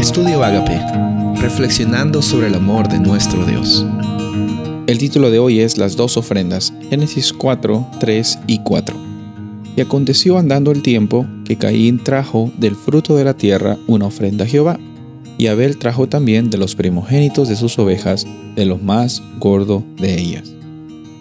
Estudio Agape, reflexionando sobre el amor de nuestro Dios. El título de hoy es Las dos ofrendas, Génesis 4, 3 y 4. Y aconteció andando el tiempo que Caín trajo del fruto de la tierra una ofrenda a Jehová, y Abel trajo también de los primogénitos de sus ovejas, de los más gordo de ellas.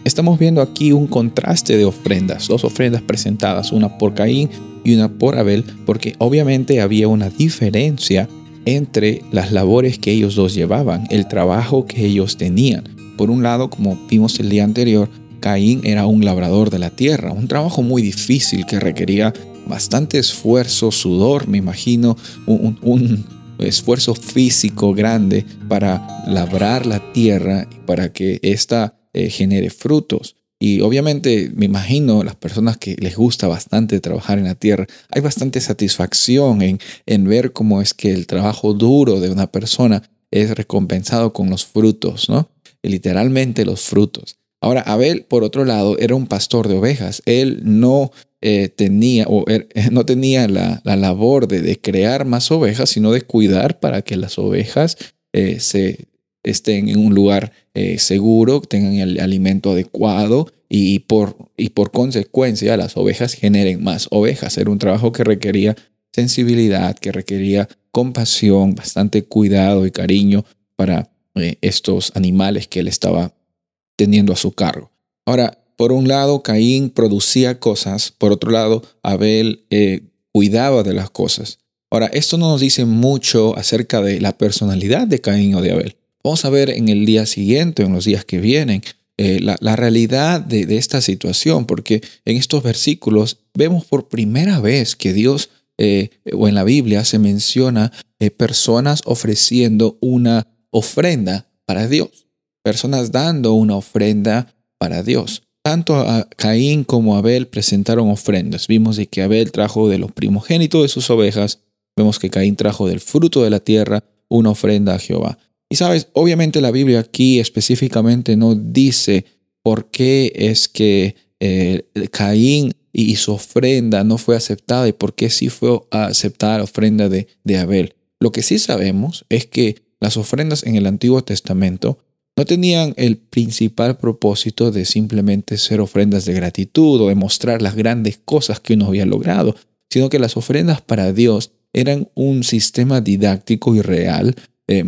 Estamos viendo aquí un contraste de ofrendas, dos ofrendas presentadas, una por Caín y una por Abel, porque obviamente había una diferencia entre las labores que ellos dos llevaban, el trabajo que ellos tenían. Por un lado, como vimos el día anterior, Caín era un labrador de la tierra, un trabajo muy difícil que requería bastante esfuerzo, sudor, me imagino, un, esfuerzo físico grande para labrar la tierra y para que ésta eh, genere frutos. Y obviamente me imagino las personas que les gusta bastante trabajar en la tierra, hay bastante satisfacción en, en ver cómo es que el trabajo duro de una persona es recompensado con los frutos, ¿no? literalmente los frutos. Ahora, Abel, por otro lado, era un pastor de ovejas. Él no eh, tenía, o er, no tenía la, labor de, crear más ovejas, sino de cuidar para que las ovejas eh, se, estén en un lugar eh, seguro, tengan el alimento adecuado y por, y por consecuencia las ovejas generen más ovejas. Era un trabajo que requería sensibilidad, que requería compasión, bastante cuidado y cariño para eh, estos animales que él estaba teniendo a su cargo. Ahora, por un lado, Caín producía cosas, por otro lado, Abel eh, cuidaba de las cosas. Ahora, esto no nos dice mucho acerca de la personalidad de Caín o de Abel. Vamos a ver en el día siguiente, en los días que vienen, eh, la, realidad de, esta situación, porque en estos versículos vemos por primera vez que Dios eh, o en la Biblia se menciona eh, personas ofreciendo una ofrenda para Dios, personas dando una ofrenda para Dios. Tanto a Caín como a Abel presentaron ofrendas. Vimos de que Abel trajo de los primogénitos de sus ovejas, vemos que Caín trajo del fruto de la tierra una ofrenda a Jehová. Y sabes, obviamente la Biblia aquí específicamente no dice por qué es que eh, Caín y su ofrenda no fue aceptada y por qué sí fue aceptada la ofrenda de, de Abel. Lo que sí sabemos es que las ofrendas en el Antiguo Testamento no tenían el principal propósito de simplemente ser ofrendas de gratitud o de mostrar las grandes cosas que uno había logrado, sino que las ofrendas para Dios eran un sistema didáctico y real eh,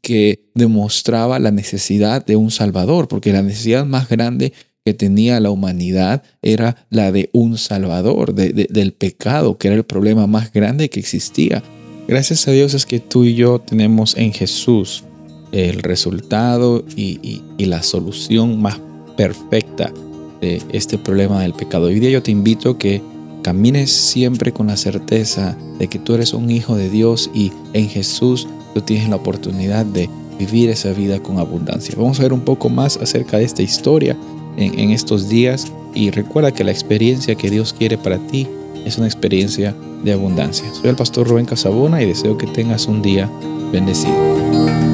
que demostraba la necesidad de un Salvador, porque la necesidad más grande que tenía la humanidad era la de un Salvador, del pecado, que era el problema más grande que existía. Gracias a Dios es que tú y yo tenemos en Jesús el resultado y, y la solución más perfecta de este problema del pecado. Hoy día yo te invito a que camines siempre con la certeza de que tú eres un hijo de Dios y en Jesús tú tienes la oportunidad de vivir esa vida con abundancia. Vamos a ver un poco más acerca de esta historia en, estos días y recuerda que la experiencia que Dios quiere para ti es una experiencia de abundancia. Soy el pastor Rubén Casabona y deseo que tengas un día bendecido.